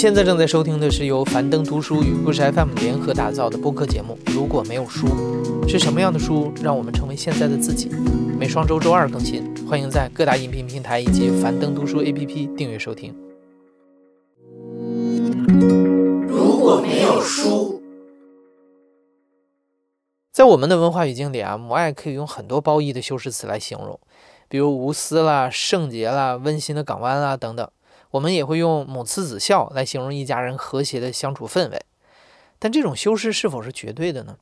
现在正在收听的是由樊登读书与故事 FM 联合打造的播客节目。如果没有书，是什么样的书让我们成为现在的自己？每双周周二更新，欢迎在各大音频平台以及樊登读书 APP 订阅收听。如果没有书，在我们的文化语境里啊，母爱可以用很多褒义的修饰词来形容，比如无私啦、圣洁啦、温馨的港湾啦等等。我们也会用母慈子孝来形容一家人和谐的相处氛围，但这种修饰是否是绝对的呢？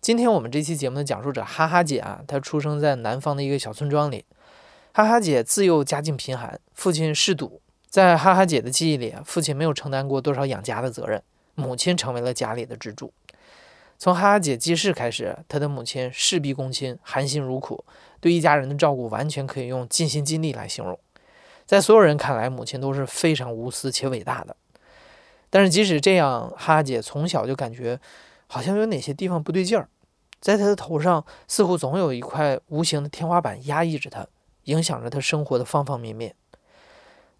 今天我们这期节目的讲述者哈哈姐啊，她出生在南方的一个小村庄里。哈哈姐自幼家境贫寒，父亲嗜赌，在哈哈姐的记忆里，父亲没有承担过多少养家的责任，母亲成为了家里的支柱。从哈哈姐记事开始，她的母亲事必躬亲，含辛茹苦，对一家人的照顾完全可以用尽心尽力来形容。在所有人看来，母亲都是非常无私且伟大的。但是即使这样，哈姐从小就感觉好像有哪些地方不对劲儿，在她的头上似乎总有一块无形的天花板压抑着她，影响着她生活的方方面面。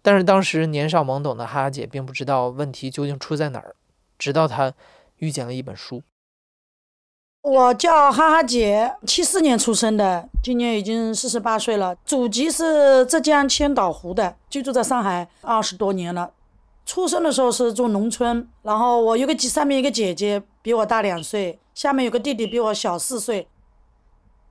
但是当时年少懵懂的哈哈姐并不知道问题究竟出在哪儿，直到她遇见了一本书。我叫哈哈姐，七四年出生的，今年已经四十八岁了。祖籍是浙江千岛湖的，居住在上海二十多年了。出生的时候是住农村，然后我有个上面一个姐姐比我大两岁，下面有个弟弟比我小四岁。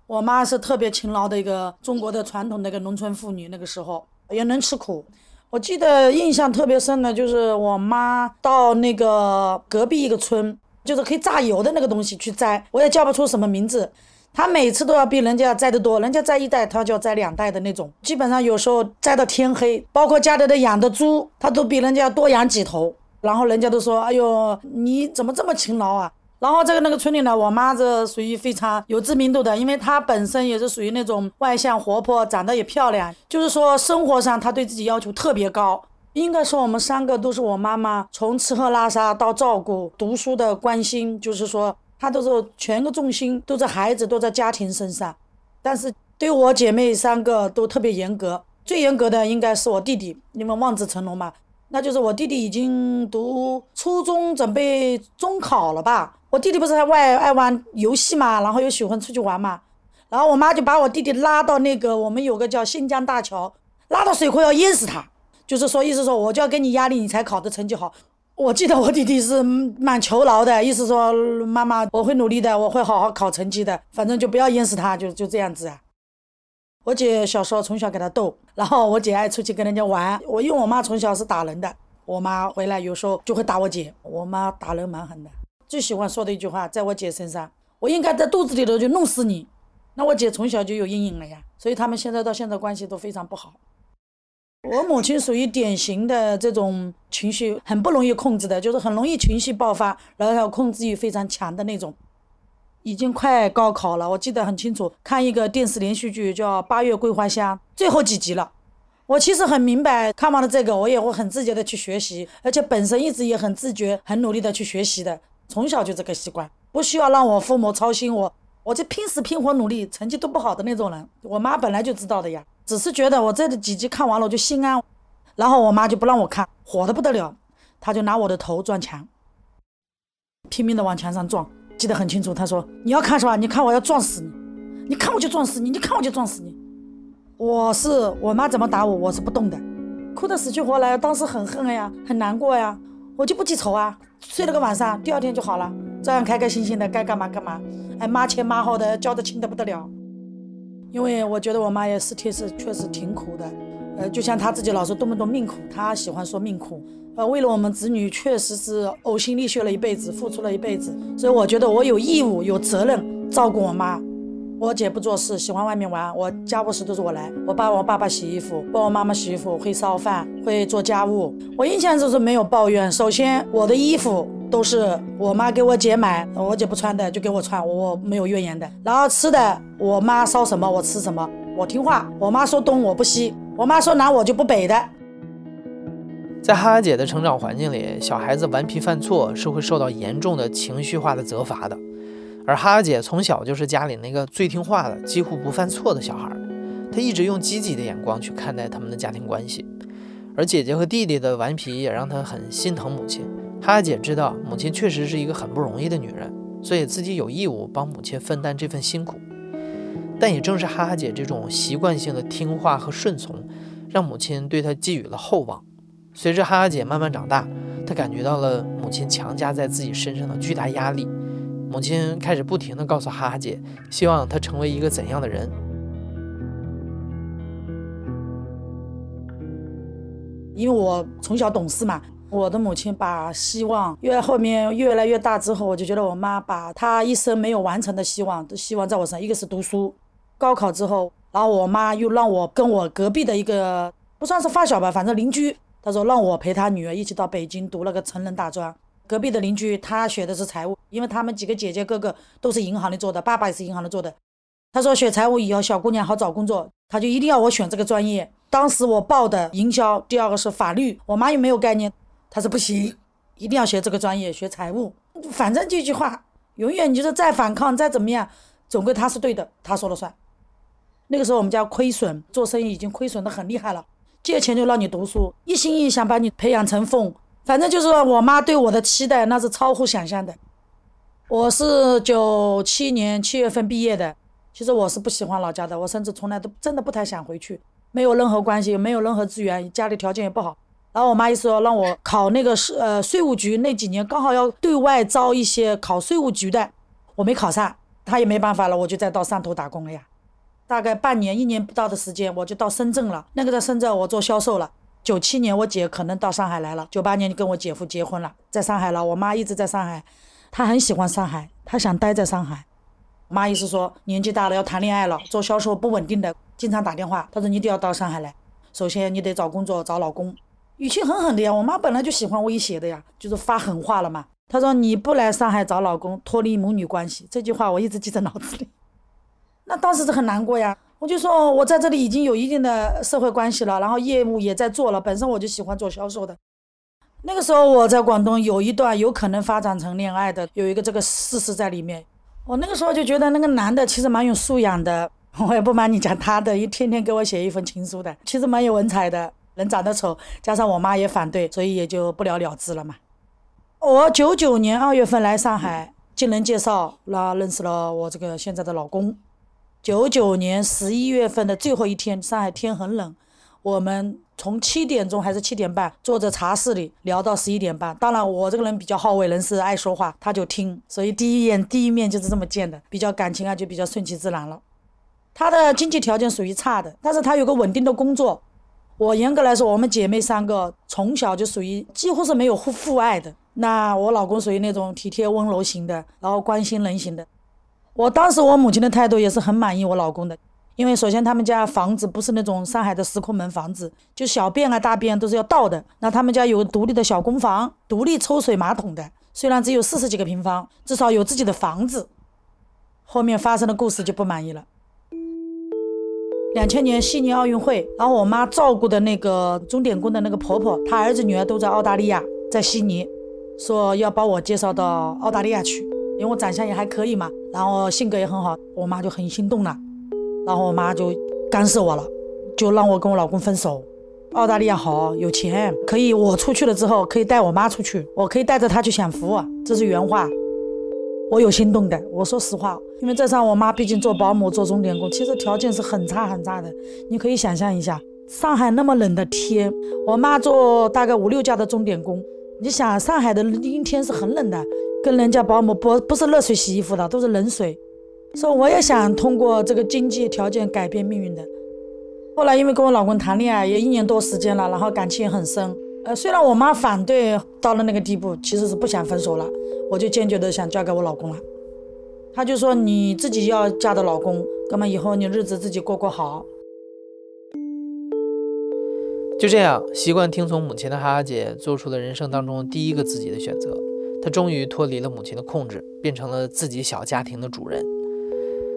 我妈是特别勤劳的一个中国的传统的一个农村妇女，那个时候也能吃苦。我记得印象特别深的就是我妈到那个隔壁一个村。就是可以榨油的那个东西去摘，我也叫不出什么名字。他每次都要比人家摘得多，人家摘一袋，他就要摘两袋的那种。基本上有时候摘到天黑，包括家里的养的猪，他都比人家多养几头。然后人家都说：“哎呦，你怎么这么勤劳啊？”然后在那个村里呢，我妈这属于非常有知名度的，因为她本身也是属于那种外向活泼，长得也漂亮，就是说生活上她对自己要求特别高。应该说，我们三个都是我妈妈从吃喝拉撒到照顾、读书的关心，就是说她都是全个重心都在孩子、都在家庭身上。但是对我姐妹三个都特别严格，最严格的应该是我弟弟，因为望子成龙嘛。那就是我弟弟已经读初中，准备中考了吧？我弟弟不是外爱玩游戏嘛，然后又喜欢出去玩嘛。然后我妈就把我弟弟拉到那个我们有个叫新疆大桥，拉到水库要淹死他。就是说，意思说，我就要给你压力，你才考的成绩好。我记得我弟弟是蛮求饶的，意思说，妈妈，我会努力的，我会好好考成绩的，反正就不要淹死他，就就这样子啊。我姐小时候从小给他逗，然后我姐爱出去跟人家玩。我因为我妈从小是打人的，我妈回来有时候就会打我姐。我妈打人蛮狠的，最喜欢说的一句话，在我姐身上，我应该在肚子里头就弄死你。那我姐从小就有阴影了呀，所以他们现在到现在关系都非常不好。我母亲属于典型的这种情绪很不容易控制的，就是很容易情绪爆发，然后控制欲非常强的那种。已经快高考了，我记得很清楚，看一个电视连续剧叫《八月桂花香》，最后几集了。我其实很明白，看完了这个，我也会很自觉的去学习，而且本身一直也很自觉、很努力的去学习的，从小就这个习惯，不需要让我父母操心我。我就拼死拼活努力，成绩都不好的那种人。我妈本来就知道的呀，只是觉得我这几集看完了我就心安，然后我妈就不让我看，火的不得了，她就拿我的头撞墙，拼命的往墙上撞，记得很清楚。她说：“你要看是吧？你看我要撞死你，你看我就撞死你，你看我就撞死你。”我是我妈怎么打我，我是不动的，哭得死去活来，当时很恨呀，很难过呀，我就不记仇啊，睡了个晚上，第二天就好了。照样开开心心的，该干嘛干嘛，哎，骂前骂后的，交的亲的不得了。因为我觉得我妈也是确实确实挺苦的，呃，就像她自己老说多么多命苦，她喜欢说命苦，呃，为了我们子女确实是呕心沥血了一辈子，付出了一辈子，所以我觉得我有义务有责任照顾我妈。我姐不做事，喜欢外面玩，我家务事都是我来，我帮我爸爸洗衣服，帮我妈妈洗衣服，会烧饭，会做家务。我印象就是没有抱怨。首先，我的衣服都是我妈给我姐买，我姐不穿的就给我穿，我没有怨言的。然后吃的，我妈烧什么我吃什么，我听话。我妈说东我不西，我妈说南我就不北的。在哈哈姐的成长环境里，小孩子顽皮犯错是会受到严重的情绪化的责罚的。而哈哈姐从小就是家里那个最听话的、几乎不犯错的小孩，她一直用积极的眼光去看待他们的家庭关系。而姐姐和弟弟的顽皮也让她很心疼母亲。哈哈姐知道母亲确实是一个很不容易的女人，所以自己有义务帮母亲分担这份辛苦。但也正是哈哈姐这种习惯性的听话和顺从，让母亲对她寄予了厚望。随着哈哈姐慢慢长大，她感觉到了母亲强加在自己身上的巨大压力。母亲开始不停地告诉哈哈姐，希望她成为一个怎样的人。因为我从小懂事嘛，我的母亲把希望越后面越来越大之后，我就觉得我妈把她一生没有完成的希望都希望在我身上。一个是读书，高考之后，然后我妈又让我跟我隔壁的一个不算是发小吧，反正邻居，她说让我陪她女儿一起到北京读了个成人大专。隔壁的邻居他学的是财务，因为他们几个姐姐哥哥都是银行里做的，爸爸也是银行里做的。他说学财务以后小姑娘好找工作，他就一定要我选这个专业。当时我报的营销，第二个是法律，我妈又没有概念，她说不行，一定要学这个专业，学财务。反正这句话，永远你就是再反抗再怎么样，总归他是对的，他说了算。那个时候我们家亏损，做生意已经亏损的很厉害了，借钱就让你读书，一心一意想把你培养成凤。反正就是我妈对我的期待，那是超乎想象的。我是九七年七月份毕业的，其实我是不喜欢老家的，我甚至从来都真的不太想回去。没有任何关系，没有任何资源，家里条件也不好。然后我妈一说让我考那个是呃税务局，那几年刚好要对外招一些考税务局的，我没考上，她也没办法了，我就再到汕头打工了呀。大概半年一年不到的时间，我就到深圳了。那个在深圳我做销售了。九七年我姐可能到上海来了，九八年就跟我姐夫结婚了，在上海了。我妈一直在上海，她很喜欢上海，她想待在上海。妈意思说年纪大了要谈恋爱了，做销售不稳定的。经常打电话，她说你得要到上海来。首先你得找工作，找老公，语气狠狠的呀。我妈本来就喜欢威胁的呀，就是发狠话了嘛。她说你不来上海找老公，脱离母女关系。这句话我一直记在脑子里。那当时是很难过呀。我就说我在这里已经有一定的社会关系了，然后业务也在做了，本身我就喜欢做销售的。那个时候我在广东有一段有可能发展成恋爱的，有一个这个事实在里面。我那个时候就觉得那个男的其实蛮有素养的。我也不瞒你讲，他的一天天给我写一封情书的，其实蛮有文采的。人长得丑，加上我妈也反对，所以也就不了了之了嘛。我九九年二月份来上海，经人介绍，那认识了我这个现在的老公。九九年十一月份的最后一天，上海天很冷，我们从七点钟还是七点半坐在茶室里聊到十一点半。当然，我这个人比较好为人师，爱说话，他就听，所以第一眼第一面就是这么见的，比较感情啊，就比较顺其自然了。他的经济条件属于差的，但是他有个稳定的工作。我严格来说，我们姐妹三个从小就属于几乎是没有父父爱的。那我老公属于那种体贴温柔型的，然后关心人型的。我当时我母亲的态度也是很满意我老公的，因为首先他们家房子不是那种上海的石库门房子，就小便啊大便都是要倒的。那他们家有独立的小公房，独立抽水马桶的，虽然只有四十几个平方，至少有自己的房子。后面发生的故事就不满意了。两千年悉尼奥运会，然后我妈照顾的那个钟点工的那个婆婆，她儿子女儿都在澳大利亚，在悉尼，说要把我介绍到澳大利亚去，因为我长相也还可以嘛，然后性格也很好，我妈就很心动了，然后我妈就干涉我了，就让我跟我老公分手。澳大利亚好，有钱，可以我出去了之后可以带我妈出去，我可以带着她去享福，这是原话。我有心动的，我说实话，因为在上我妈毕竟做保姆做钟点工，其实条件是很差很差的。你可以想象一下，上海那么冷的天，我妈做大概五六家的钟点工，你想上海的阴天是很冷的，跟人家保姆不不是热水洗衣服的，都是冷水。说我也想通过这个经济条件改变命运的。后来因为跟我老公谈恋爱也一年多时间了，然后感情也很深。呃，虽然我妈反对到了那个地步，其实是不想分手了。我就坚决的想嫁给我老公了，他就说你自己要嫁的老公，哥们以后你日子自己过过好。就这样，习惯听从母亲的哈哈姐做出了人生当中第一个自己的选择，她终于脱离了母亲的控制，变成了自己小家庭的主人。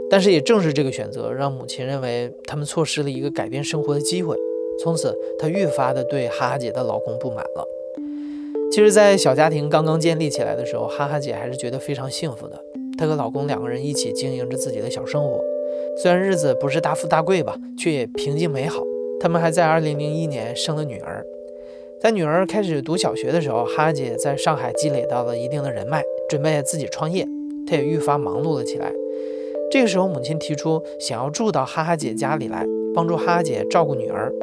但是也正是这个选择，让母亲认为他们错失了一个改变生活的机会，从此她越发的对哈哈姐的老公不满了。其实，在小家庭刚刚建立起来的时候，哈哈姐还是觉得非常幸福的。她和老公两个人一起经营着自己的小生活，虽然日子不是大富大贵吧，却也平静美好。他们还在2001年生了女儿。在女儿开始读小学的时候，哈哈姐在上海积累到了一定的人脉，准备自己创业，她也愈发忙碌了起来。这个时候，母亲提出想要住到哈哈姐家里来，帮助哈哈姐照顾女儿。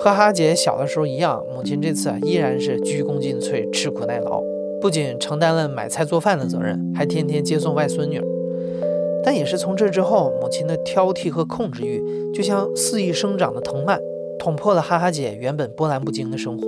和哈哈姐小的时候一样，母亲这次依然是鞠躬尽瘁，吃苦耐劳，不仅承担了买菜做饭的责任，还天天接送外孙女。但也是从这之后，母亲的挑剔和控制欲就像肆意生长的藤蔓，捅破了哈哈姐原本波澜不惊的生活。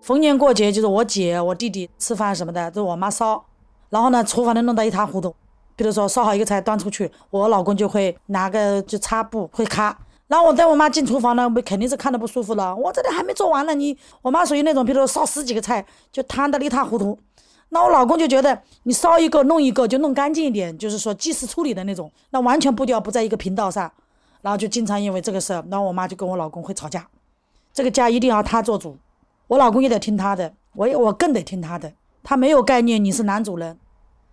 逢年过节，就是我姐、我弟弟吃饭什么的，都是我妈烧。然后呢，厨房里弄得一塌糊涂。比如说烧好一个菜端出去，我老公就会拿个就擦布会擦。然后我带我妈进厨房呢，我肯定是看着不舒服了。我这里还没做完呢，你我妈属于那种，比如说烧十几个菜就摊得一塌糊涂。那我老公就觉得你烧一个弄一个就弄干净一点，就是说及时处理的那种，那完全步调不在一个频道上。然后就经常因为这个事儿，然后我妈就跟我老公会吵架。这个家一定要他做主。我老公也得听他的，我也我更得听他的。他没有概念，你是男主人。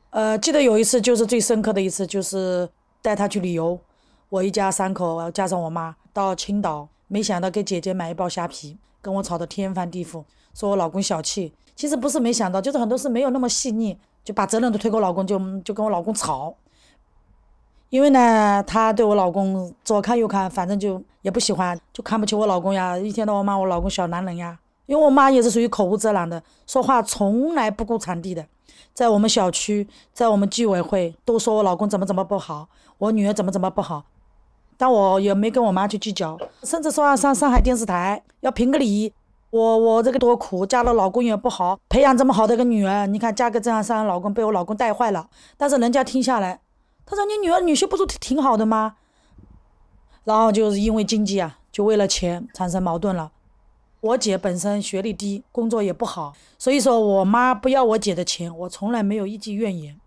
呃，记得有一次就是最深刻的一次，就是带他去旅游，我一家三口加上我妈到青岛，没想到给姐姐买一包虾皮，跟我吵得天翻地覆，说我老公小气。其实不是没想到，就是很多事没有那么细腻，就把责任都推给我老公，就就跟我老公吵。因为呢，他对我老公左看右看，反正就也不喜欢，就看不起我老公呀，一天到晚骂我老公小男人呀。因为我妈也是属于口无遮拦的，说话从来不顾场地的，在我们小区，在我们居委会都说我老公怎么怎么不好，我女儿怎么怎么不好，但我也没跟我妈去计较，甚至说要上上海电视台要评个理，我我这个多苦，嫁了老公也不好，培养这么好的一个女儿，你看嫁个这样三老公，被我老公带坏了，但是人家听下来，他说你女儿女婿不是挺好的吗？然后就是因为经济啊，就为了钱产生矛盾了。我姐本身学历低，工作也不好，所以说我妈不要我姐的钱，我从来没有一句怨言。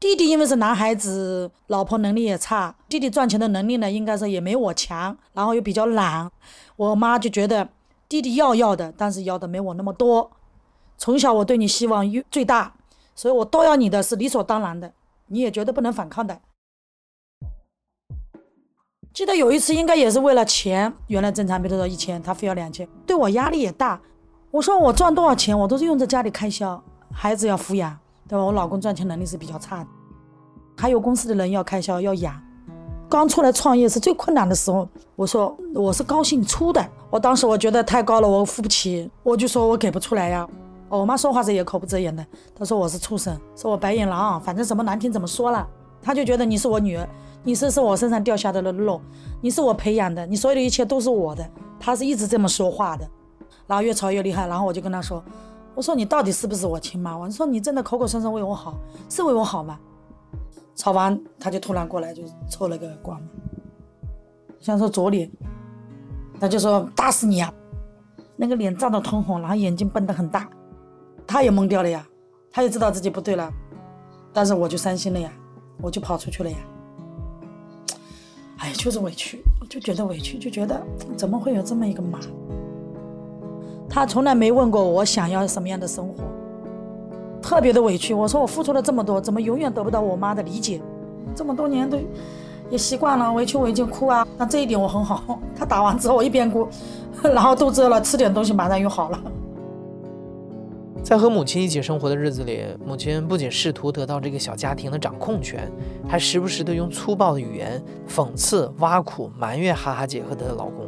弟弟因为是男孩子，老婆能力也差，弟弟赚钱的能力呢，应该说也没我强，然后又比较懒，我妈就觉得弟弟要要的，但是要的没我那么多。从小我对你希望最大，所以我都要你的是理所当然的，你也绝对不能反抗的。记得有一次，应该也是为了钱。原来正常，比如说一千，他非要两千，对我压力也大。我说我赚多少钱，我都是用在家里开销，孩子要抚养，对吧？我老公赚钱能力是比较差的，还有公司的人要开销要养。刚出来创业是最困难的时候，我说我是高兴出的。我当时我觉得太高了，我付不起，我就说我给不出来呀。我妈说话时也口不择言的，她说我是畜生，说我白眼狼，反正什么难听怎么说了。她就觉得你是我女儿。你是是我身上掉下的肉，你是我培养的，你所有的一切都是我的。她是一直这么说话的，然后越吵越厉害。然后我就跟她说：“我说你到底是不是我亲妈？我说你真的口口声声为我好，是为我好吗？”吵完他就突然过来就抽了个光，想说左脸，他就说打死你啊！那个脸涨得通红，然后眼睛瞪得很大，他也懵掉了呀，他也知道自己不对了，但是我就伤心了呀，我就跑出去了呀。哎，就是委屈，就觉得委屈，就觉得怎么会有这么一个妈？他从来没问过我想要什么样的生活，特别的委屈。我说我付出了这么多，怎么永远得不到我妈的理解？这么多年都也习惯了，委屈我已经哭啊。那这一点我很好。他打完之后，我一边哭，然后肚子饿了，吃点东西，马上又好了。在和母亲一起生活的日子里，母亲不仅试图得到这个小家庭的掌控权，还时不时的用粗暴的语言讽刺、挖苦、埋怨哈哈姐和她的老公。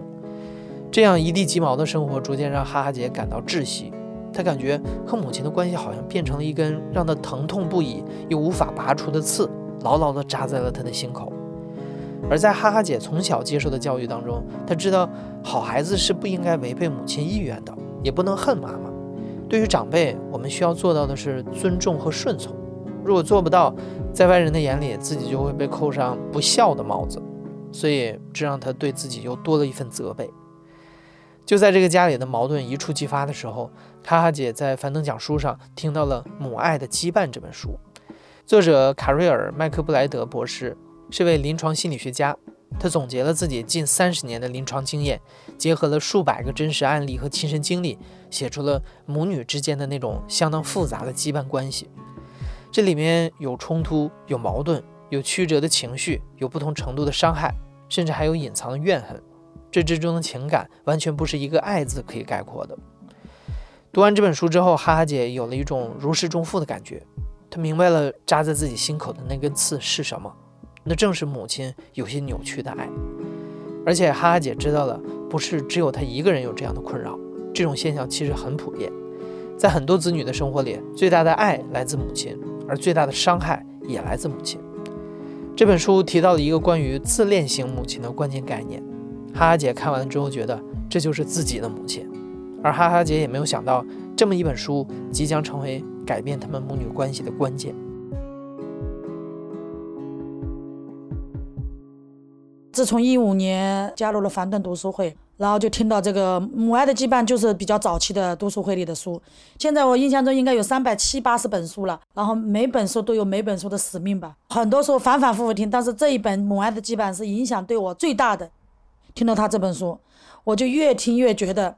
这样一地鸡毛的生活，逐渐让哈哈姐感到窒息。她感觉和母亲的关系好像变成了一根让她疼痛不已又无法拔出的刺，牢牢地扎在了她的心口。而在哈哈姐从小接受的教育当中，她知道好孩子是不应该违背母亲意愿的，也不能恨妈妈。对于长辈，我们需要做到的是尊重和顺从。如果做不到，在外人的眼里，自己就会被扣上不孝的帽子。所以，这让他对自己又多了一份责备。就在这个家里的矛盾一触即发的时候，哈哈姐在樊登讲书上听到了《母爱的羁绊》这本书。作者卡瑞尔·麦克布莱德博士是位临床心理学家。他总结了自己近三十年的临床经验，结合了数百个真实案例和亲身经历，写出了母女之间的那种相当复杂的羁绊关系。这里面有冲突，有矛盾，有曲折的情绪，有不同程度的伤害，甚至还有隐藏的怨恨。这之中的情感完全不是一个“爱”字可以概括的。读完这本书之后，哈哈姐有了一种如释重负的感觉。她明白了扎在自己心口的那根刺是什么，那正是母亲有些扭曲的爱。而且哈哈姐知道了，不是只有她一个人有这样的困扰，这种现象其实很普遍。在很多子女的生活里，最大的爱来自母亲，而最大的伤害也来自母亲。这本书提到了一个关于自恋型母亲的关键概念。哈哈姐看完之后，觉得这就是自己的母亲，而哈哈姐也没有想到，这么一本书即将成为改变他们母女关系的关键。自从一五年加入了樊登读书会，然后就听到这个母爱的羁绊，就是比较早期的读书会里的书。现在我印象中应该有三百七八十本书了，然后每本书都有每本书的使命吧。很多书反反复复听，但是这一本母爱的羁绊是影响对我最大的。听到他这本书，我就越听越觉得，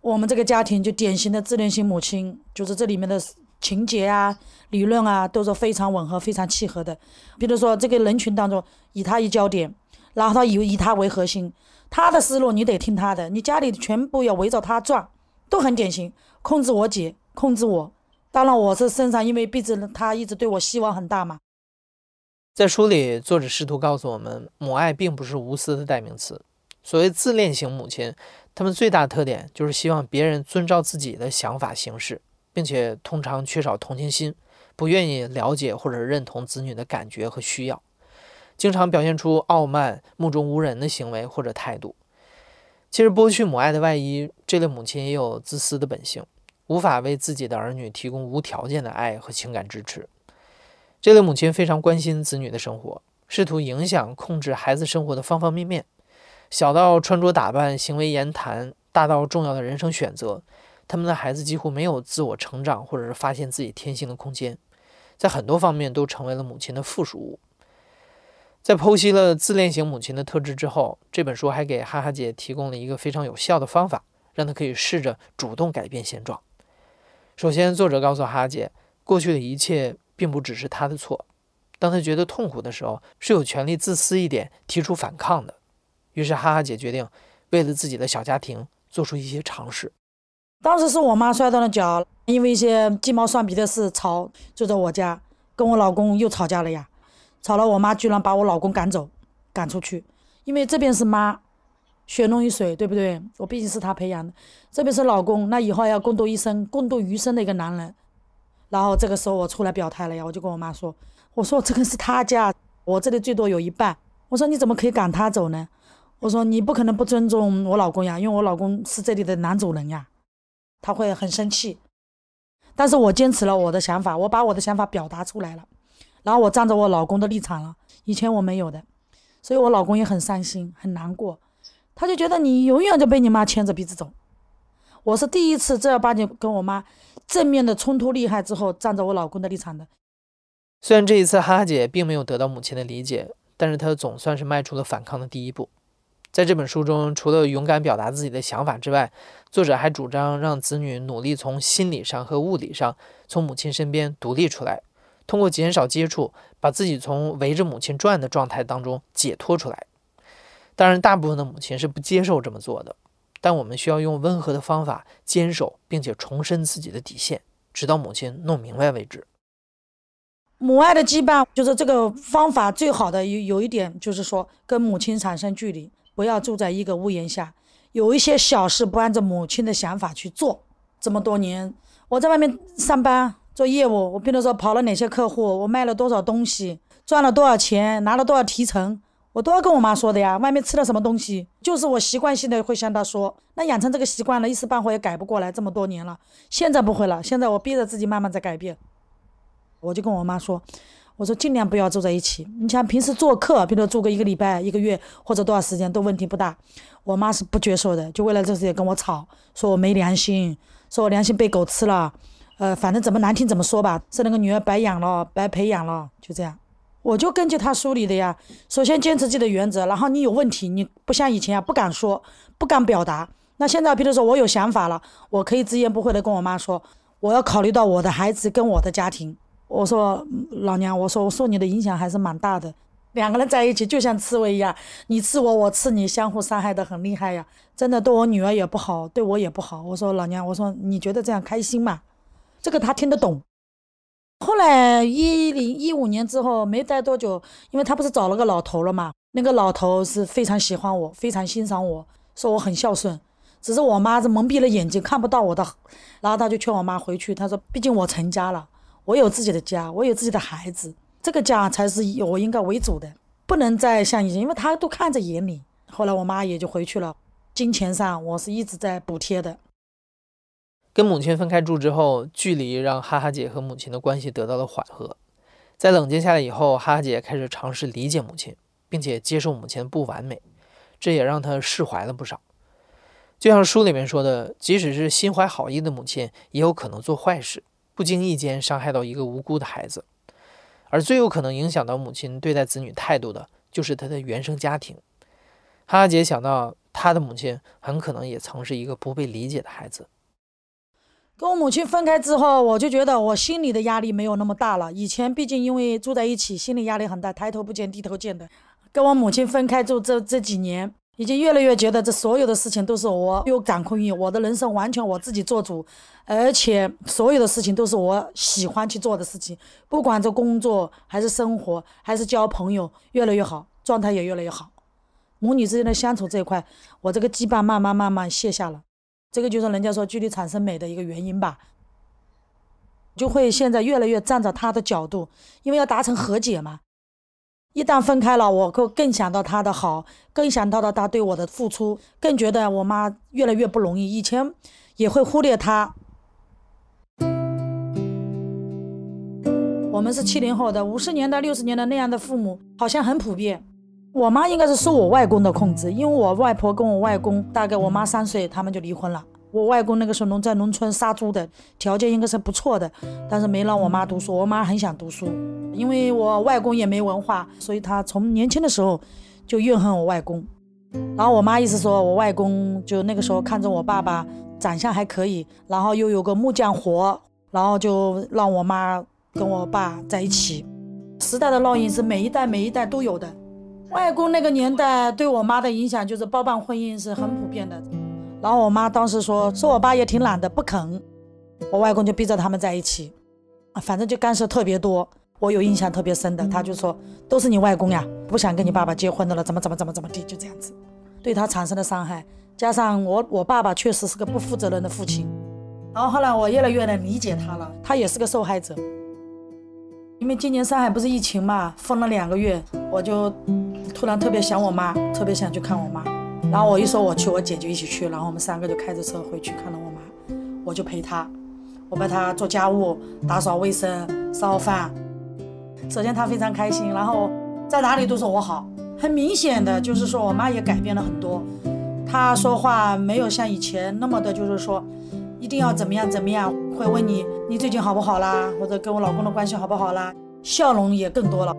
我们这个家庭就典型的自恋型母亲，就是这里面的情节啊、理论啊，都是非常吻合、非常契合的。比如说，这个人群当中以他为焦点，然后他以以他为核心，他的思路你得听他的，你家里全部要围着他转，都很典型。控制我姐，控制我。当然，我是身上，因为毕竟他一直对我希望很大嘛。在书里，作者试图告诉我们，母爱并不是无私的代名词。所谓自恋型母亲，他们最大的特点就是希望别人遵照自己的想法行事，并且通常缺少同情心，不愿意了解或者认同子女的感觉和需要，经常表现出傲慢、目中无人的行为或者态度。其实，剥去母爱的外衣，这类母亲也有自私的本性，无法为自己的儿女提供无条件的爱和情感支持。这类母亲非常关心子女的生活，试图影响、控制孩子生活的方方面面。小到穿着打扮、行为言谈，大到重要的人生选择，他们的孩子几乎没有自我成长或者是发现自己天性的空间，在很多方面都成为了母亲的附属物。在剖析了自恋型母亲的特质之后，这本书还给哈哈姐提供了一个非常有效的方法，让她可以试着主动改变现状。首先，作者告诉哈哈姐，过去的一切并不只是她的错。当她觉得痛苦的时候，是有权利自私一点，提出反抗的。于是哈哈姐决定，为了自己的小家庭做出一些尝试。当时是我妈摔断了脚，因为一些鸡毛蒜皮的事吵，就在我家跟我老公又吵架了呀。吵了，我妈居然把我老公赶走，赶出去。因为这边是妈，血浓于水，对不对？我毕竟是她培养的。这边是老公，那以后要共度一生、共度余生的一个男人。然后这个时候我出来表态了呀，我就跟我妈说：“我说这个是他家，我这里最多有一半。我说你怎么可以赶他走呢？”我说你不可能不尊重我老公呀，因为我老公是这里的男主人呀，他会很生气。但是我坚持了我的想法，我把我的想法表达出来了，然后我站着我老公的立场了，以前我没有的，所以我老公也很伤心很难过，他就觉得你永远就被你妈牵着鼻子走。我是第一次正儿八经跟我妈正面的冲突厉害之后，站着我老公的立场的。虽然这一次哈哈姐并没有得到母亲的理解，但是她总算是迈出了反抗的第一步。在这本书中，除了勇敢表达自己的想法之外，作者还主张让子女努力从心理上和物理上从母亲身边独立出来，通过减少接触，把自己从围着母亲转的状态当中解脱出来。当然，大部分的母亲是不接受这么做的，但我们需要用温和的方法坚守，并且重申自己的底线，直到母亲弄明白为止。母爱的羁绊就是这个方法最好的有有一点就是说跟母亲产生距离。不要住在一个屋檐下，有一些小事不按照母亲的想法去做。这么多年，我在外面上班做业务，我比如说跑了哪些客户，我卖了多少东西，赚了多少钱，拿了多少提成，我都要跟我妈说的呀。外面吃了什么东西，就是我习惯性的会向她说。那养成这个习惯了，一时半会也改不过来。这么多年了，现在不会了，现在我逼着自己慢慢在改变。我就跟我妈说。我说尽量不要住在一起。你像平时做客，比如住个一个礼拜、一个月或者多少时间都问题不大。我妈是不接受的，就为了这事也跟我吵，说我没良心，说我良心被狗吃了。呃，反正怎么难听怎么说吧，是那个女儿白养了，白培养了，就这样。我就根据他梳理的呀，首先坚持自己的原则，然后你有问题，你不像以前啊，不敢说，不敢表达。那现在，比如说我有想法了，我可以直言不讳的跟我妈说，我要考虑到我的孩子跟我的家庭。我说老娘，我说我受你的影响还是蛮大的。两个人在一起就像刺猬一样，你刺我，我刺你，相互伤害的很厉害呀。真的对我女儿也不好，对我也不好。我说老娘，我说你觉得这样开心吗？这个他听得懂。后来一零一五年之后没待多久，因为他不是找了个老头了嘛，那个老头是非常喜欢我，非常欣赏我，说我很孝顺。只是我妈是蒙蔽了眼睛，看不到我的。然后他就劝我妈回去，他说毕竟我成家了，我有自己的家，我有自己的孩子。这个家才是以我应该为主的，不能再像以前，因为他都看在眼里。后来我妈也就回去了，金钱上我是一直在补贴的。跟母亲分开住之后，距离让哈哈姐和母亲的关系得到了缓和。在冷静下来以后，哈哈姐开始尝试理解母亲，并且接受母亲的不完美，这也让她释怀了不少。就像书里面说的，即使是心怀好意的母亲，也有可能做坏事，不经意间伤害到一个无辜的孩子。而最有可能影响到母亲对待子女态度的，就是她的原生家庭。哈哈姐想到，她的母亲很可能也曾是一个不被理解的孩子。跟我母亲分开之后，我就觉得我心里的压力没有那么大了。以前毕竟因为住在一起，心理压力很大，抬头不见低头见的。跟我母亲分开住这这几年。已经越来越觉得这所有的事情都是我有掌控欲，我的人生完全我自己做主，而且所有的事情都是我喜欢去做的事情，不管这工作还是生活还是交朋友，越来越好，状态也越来越好。母女之间的相处这一块，我这个羁绊慢慢慢慢卸下了，这个就是人家说距离产生美的一个原因吧。就会现在越来越站在他的角度，因为要达成和解嘛。一旦分开了，我更更想到他的好，更想到了他对我的付出，更觉得我妈越来越不容易。以前也会忽略他。我们是七零后的，五十年代、六十年代那样的父母好像很普遍。我妈应该是受我外公的控制，因为我外婆跟我外公大概我妈三岁，他们就离婚了。我外公那个时候农在农村杀猪的，条件应该是不错的，但是没让我妈读书。我妈很想读书，因为我外公也没文化，所以他从年轻的时候就怨恨我外公。然后我妈意思说我外公就那个时候看着我爸爸长相还可以，然后又有个木匠活，然后就让我妈跟我爸在一起。时代的烙印是每一代每一代都有的。外公那个年代对我妈的影响就是包办婚姻是很普遍的。然后我妈当时说，说我爸也挺懒的，不肯。我外公就逼着他们在一起，啊反正就干涉特别多。我有印象特别深的，他就说都是你外公呀，不想跟你爸爸结婚的了，怎么怎么怎么怎么地，就这样子，对他产生了伤害。加上我我爸爸确实是个不负责任的父亲。然后后来我越来越能理解他了，他也是个受害者。因为今年上海不是疫情嘛，封了两个月，我就突然特别想我妈，特别想去看我妈。然后我一说我去，我姐就一起去，然后我们三个就开着车回去看了我妈，我就陪她，我帮她做家务、打扫卫生、烧饭。首先她非常开心，然后在哪里都说我好，很明显的就是说我妈也改变了很多，她说话没有像以前那么的，就是说一定要怎么样怎么样，会问你你最近好不好啦，或者跟我老公的关系好不好啦，笑容也更多了。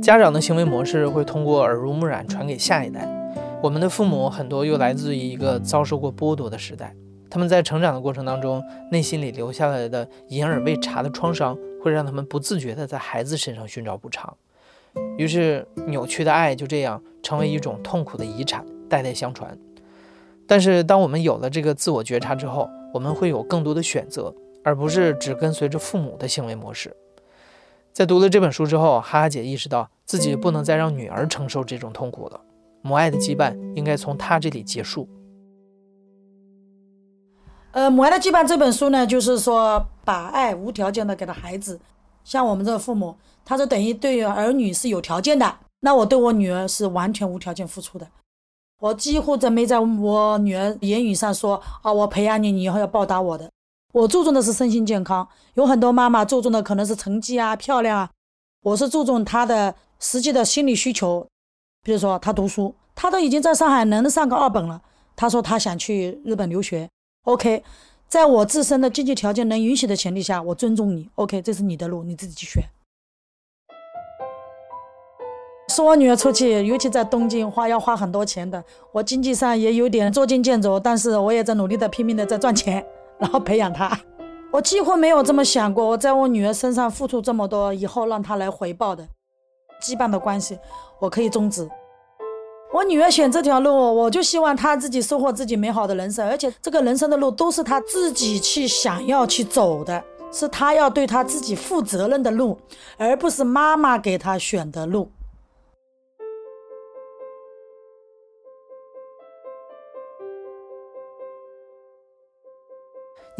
家长的行为模式会通过耳濡目染传给下一代。我们的父母很多又来自于一个遭受过剥夺的时代，他们在成长的过程当中，内心里留下来的隐而未察的创伤，会让他们不自觉地在孩子身上寻找补偿，于是扭曲的爱就这样成为一种痛苦的遗产，代代相传。但是当我们有了这个自我觉察之后，我们会有更多的选择，而不是只跟随着父母的行为模式。在读了这本书之后，哈哈姐意识到自己不能再让女儿承受这种痛苦了。母爱的羁绊应该从他这里结束。呃，《母爱的羁绊》这本书呢，就是说把爱无条件的给了孩子。像我们这个父母，他是等于对儿女是有条件的。那我对我女儿是完全无条件付出的。我几乎真没在我女儿言语上说啊，我培养你，你以后要报答我的。我注重的是身心健康。有很多妈妈注重的可能是成绩啊、漂亮啊，我是注重她的实际的心理需求。比如说，他读书，他都已经在上海能上个二本了。他说他想去日本留学。OK，在我自身的经济条件能允许的前提下，我尊重你。OK，这是你的路，你自己去选。送我女儿出去，尤其在东京，花要花很多钱的。我经济上也有点捉襟见肘，但是我也在努力的、拼命的在赚钱，然后培养她。我几乎没有这么想过，我在我女儿身上付出这么多，以后让她来回报的。羁绊的关系，我可以终止。我女儿选这条路，我就希望她自己收获自己美好的人生，而且这个人生的路都是她自己去想要去走的，是她要对她自己负责任的路，而不是妈妈给她选的路。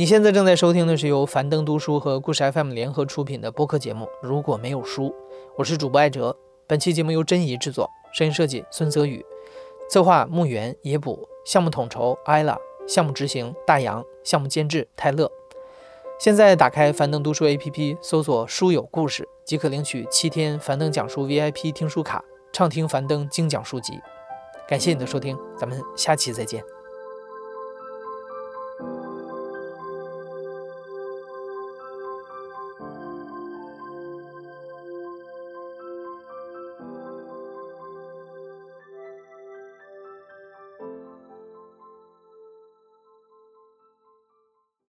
你现在正在收听的是由樊登读书和故事 FM 联合出品的播客节目《如果没有书》，我是主播艾哲。本期节目由珍怡制作。声音设计孙泽宇，策划木源野捕，项目统筹艾拉，项目执行大洋，项目监制泰勒。现在打开樊登读书 APP，搜索“书有故事”，即可领取七天樊登讲书 VIP 听书卡，畅听樊登精讲书籍。感谢你的收听，咱们下期再见。